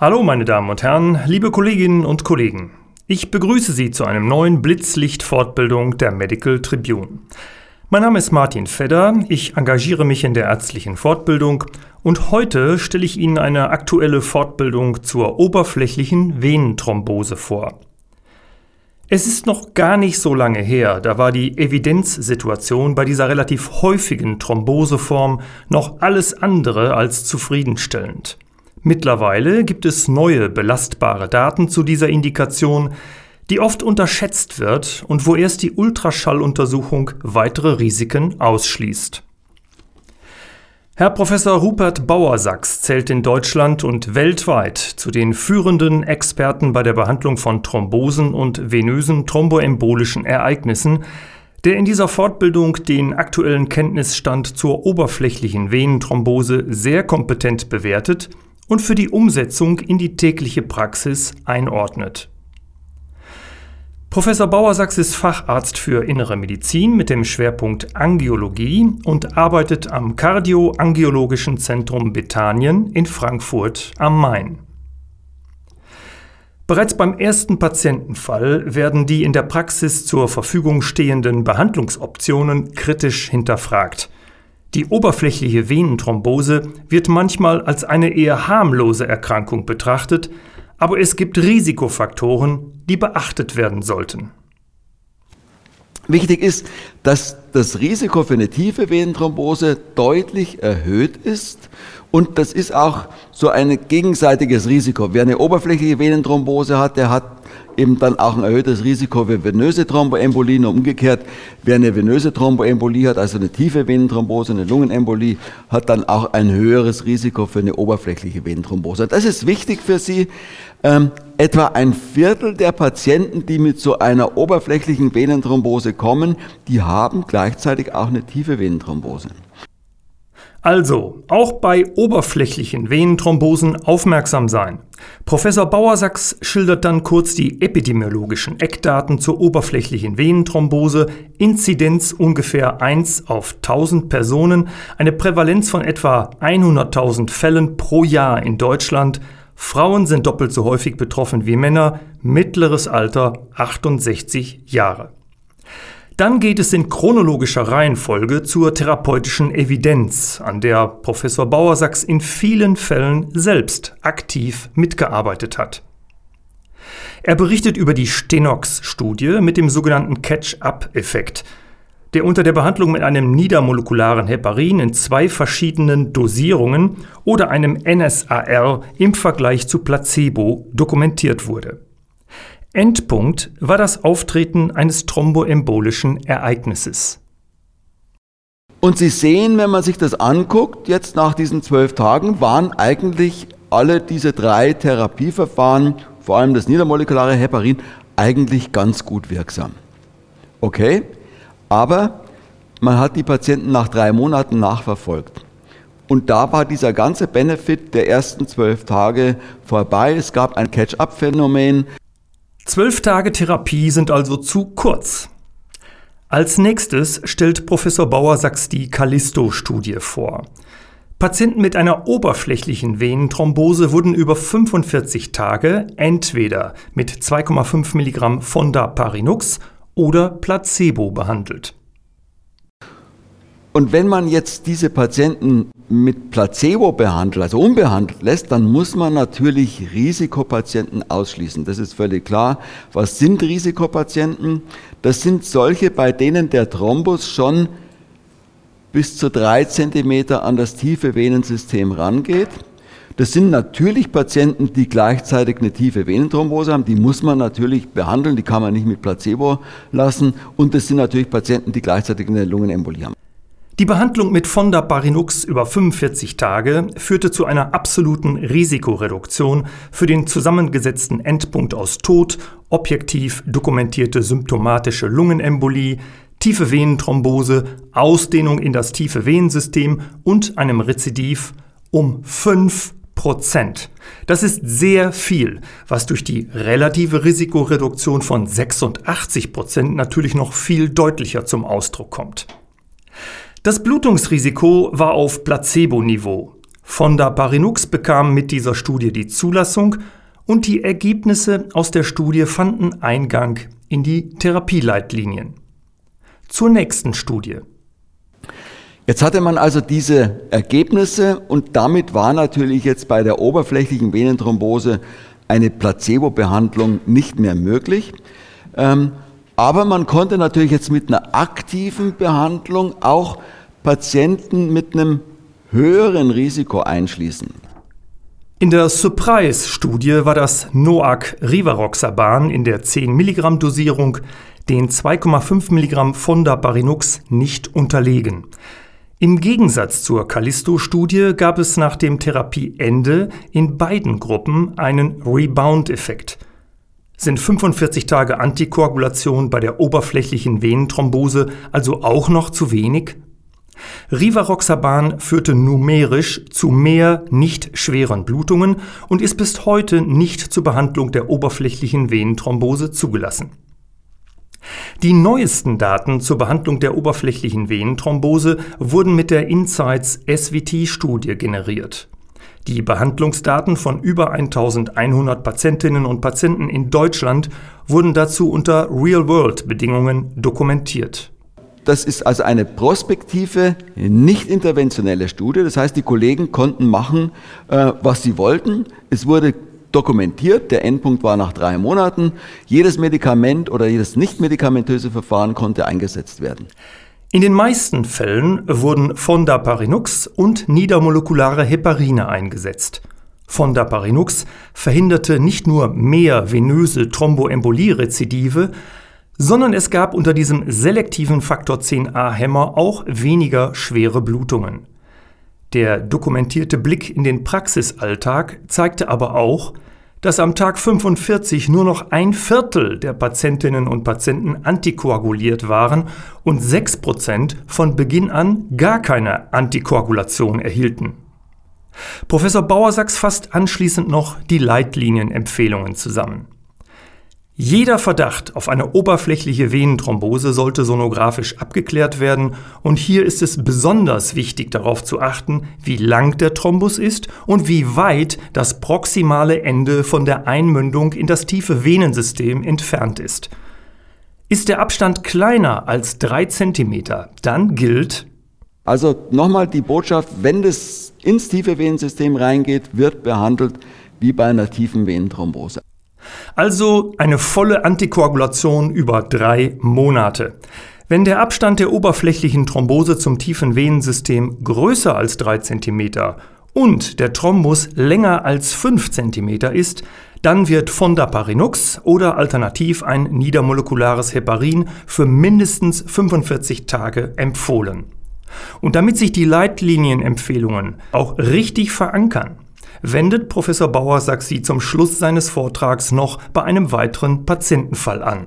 Hallo meine Damen und Herren, liebe Kolleginnen und Kollegen. Ich begrüße Sie zu einem neuen Blitzlicht-Fortbildung der Medical Tribune. Mein Name ist Martin Fedder, ich engagiere mich in der ärztlichen Fortbildung und heute stelle ich Ihnen eine aktuelle Fortbildung zur oberflächlichen Venenthrombose vor. Es ist noch gar nicht so lange her, da war die Evidenzsituation bei dieser relativ häufigen Thromboseform noch alles andere als zufriedenstellend. Mittlerweile gibt es neue belastbare Daten zu dieser Indikation, die oft unterschätzt wird und wo erst die Ultraschalluntersuchung weitere Risiken ausschließt. Herr Professor Rupert Bauersachs zählt in Deutschland und weltweit zu den führenden Experten bei der Behandlung von Thrombosen und venösen thromboembolischen Ereignissen, der in dieser Fortbildung den aktuellen Kenntnisstand zur oberflächlichen Venenthrombose sehr kompetent bewertet und für die Umsetzung in die tägliche Praxis einordnet. Professor Bauersachs ist Facharzt für Innere Medizin mit dem Schwerpunkt Angiologie und arbeitet am Kardioangiologischen Zentrum Bethanien in Frankfurt am Main. Bereits beim ersten Patientenfall werden die in der Praxis zur Verfügung stehenden Behandlungsoptionen kritisch hinterfragt. Die oberflächliche Venenthrombose wird manchmal als eine eher harmlose Erkrankung betrachtet, aber es gibt Risikofaktoren, die beachtet werden sollten. Wichtig ist, dass das Risiko für eine tiefe Venenthrombose deutlich erhöht ist und das ist auch so ein gegenseitiges Risiko. Wer eine oberflächliche Venenthrombose hat, der hat eben dann auch ein erhöhtes Risiko für venöse Thromboembolien und umgekehrt, wer eine venöse Thromboembolie hat, also eine tiefe Venenthrombose, eine Lungenembolie, hat dann auch ein höheres Risiko für eine oberflächliche Venenthrombose. Das ist wichtig für Sie. Ähm, etwa ein Viertel der Patienten, die mit so einer oberflächlichen Venenthrombose kommen, die haben gleichzeitig auch eine tiefe Venenthrombose. Also, auch bei oberflächlichen Venenthrombosen aufmerksam sein. Professor Bauersachs schildert dann kurz die epidemiologischen Eckdaten zur oberflächlichen Venenthrombose, Inzidenz ungefähr 1 auf 1000 Personen, eine Prävalenz von etwa 100.000 Fällen pro Jahr in Deutschland, Frauen sind doppelt so häufig betroffen wie Männer, mittleres Alter 68 Jahre. Dann geht es in chronologischer Reihenfolge zur therapeutischen Evidenz, an der Professor Bauersachs in vielen Fällen selbst aktiv mitgearbeitet hat. Er berichtet über die Stenox-Studie mit dem sogenannten Catch-up-Effekt, der unter der Behandlung mit einem niedermolekularen Heparin in zwei verschiedenen Dosierungen oder einem NSAR im Vergleich zu Placebo dokumentiert wurde. Endpunkt war das Auftreten eines thromboembolischen Ereignisses. Und Sie sehen, wenn man sich das anguckt, jetzt nach diesen zwölf Tagen waren eigentlich alle diese drei Therapieverfahren, vor allem das niedermolekulare Heparin, eigentlich ganz gut wirksam. Okay, aber man hat die Patienten nach drei Monaten nachverfolgt. Und da war dieser ganze Benefit der ersten zwölf Tage vorbei. Es gab ein Catch-up-Phänomen. Zwölf Tage Therapie sind also zu kurz. Als nächstes stellt Professor Bauer-Sachs die Callisto-Studie vor. Patienten mit einer oberflächlichen Venenthrombose wurden über 45 Tage entweder mit 2,5 Milligramm Fondaparinux oder Placebo behandelt. Und wenn man jetzt diese Patienten mit Placebo behandelt, also unbehandelt lässt, dann muss man natürlich Risikopatienten ausschließen. Das ist völlig klar. Was sind Risikopatienten? Das sind solche, bei denen der Thrombus schon bis zu drei Zentimeter an das tiefe Venensystem rangeht. Das sind natürlich Patienten, die gleichzeitig eine tiefe Venenthrombose haben. Die muss man natürlich behandeln. Die kann man nicht mit Placebo lassen. Und das sind natürlich Patienten, die gleichzeitig eine Lungenembolie haben. Die Behandlung mit Fondaparinux über 45 Tage führte zu einer absoluten Risikoreduktion für den zusammengesetzten Endpunkt aus Tod, objektiv dokumentierte symptomatische Lungenembolie, tiefe Venenthrombose, Ausdehnung in das tiefe Venensystem und einem Rezidiv um 5 Prozent. Das ist sehr viel, was durch die relative Risikoreduktion von 86 Prozent natürlich noch viel deutlicher zum Ausdruck kommt. Das Blutungsrisiko war auf Placebo-Niveau. Fonda Parinux bekam mit dieser Studie die Zulassung und die Ergebnisse aus der Studie fanden Eingang in die Therapieleitlinien. Zur nächsten Studie. Jetzt hatte man also diese Ergebnisse und damit war natürlich jetzt bei der oberflächlichen Venenthrombose eine Placebo-Behandlung nicht mehr möglich. Ähm, aber man konnte natürlich jetzt mit einer aktiven Behandlung auch Patienten mit einem höheren Risiko einschließen. In der Surprise-Studie war das NOAC Rivaroxaban in der 10 Milligramm Dosierung den 2,5 Milligramm Fondaparinux nicht unterlegen. Im Gegensatz zur Callisto-Studie gab es nach dem Therapieende in beiden Gruppen einen Rebound-Effekt. Sind 45 Tage Antikoagulation bei der oberflächlichen Venenthrombose also auch noch zu wenig? Rivaroxaban führte numerisch zu mehr nicht schweren Blutungen und ist bis heute nicht zur Behandlung der oberflächlichen Venenthrombose zugelassen. Die neuesten Daten zur Behandlung der oberflächlichen Venenthrombose wurden mit der Insights SVT-Studie generiert. Die Behandlungsdaten von über 1100 Patientinnen und Patienten in Deutschland wurden dazu unter Real-World-Bedingungen dokumentiert. Das ist also eine prospektive, nicht interventionelle Studie. Das heißt, die Kollegen konnten machen, äh, was sie wollten. Es wurde dokumentiert, der Endpunkt war nach drei Monaten. Jedes Medikament oder jedes nicht medikamentöse Verfahren konnte eingesetzt werden. In den meisten Fällen wurden Fondaparinux und niedermolekulare Heparine eingesetzt. Fondaparinux verhinderte nicht nur mehr venöse Thromboembolie-Rezidive, sondern es gab unter diesem selektiven Faktor 10a-Hämmer auch weniger schwere Blutungen. Der dokumentierte Blick in den Praxisalltag zeigte aber auch, dass am Tag 45 nur noch ein Viertel der Patientinnen und Patienten antikoaguliert waren und 6% von Beginn an gar keine Antikoagulation erhielten. Professor Bauersachs fasst anschließend noch die Leitlinienempfehlungen zusammen. Jeder Verdacht auf eine oberflächliche Venenthrombose sollte sonografisch abgeklärt werden und hier ist es besonders wichtig darauf zu achten, wie lang der Thrombus ist und wie weit das proximale Ende von der Einmündung in das tiefe Venensystem entfernt ist. Ist der Abstand kleiner als 3 cm, dann gilt also nochmal die Botschaft, wenn das ins tiefe Venensystem reingeht, wird behandelt wie bei einer tiefen Venenthrombose. Also eine volle Antikoagulation über drei Monate. Wenn der Abstand der oberflächlichen Thrombose zum tiefen Venensystem größer als 3 cm und der Thrombus länger als 5 cm ist, dann wird Fondaparinux oder alternativ ein niedermolekulares Heparin für mindestens 45 Tage empfohlen. Und damit sich die Leitlinienempfehlungen auch richtig verankern, wendet Professor Bauer Saxi zum Schluss seines Vortrags noch bei einem weiteren Patientenfall an.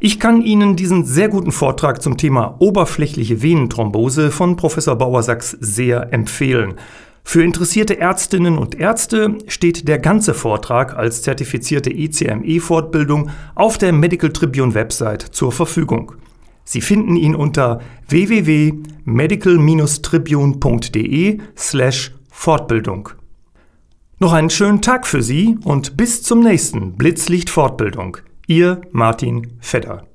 Ich kann Ihnen diesen sehr guten Vortrag zum Thema oberflächliche Venenthrombose von Professor Bauer-Sachs sehr empfehlen. Für interessierte Ärztinnen und Ärzte steht der ganze Vortrag als zertifizierte ECME-Fortbildung auf der Medical Tribune Website zur Verfügung. Sie finden ihn unter www.medical-tribune.de slash Fortbildung. Noch einen schönen Tag für Sie und bis zum nächsten Blitzlicht Fortbildung. Ihr Martin Fedder.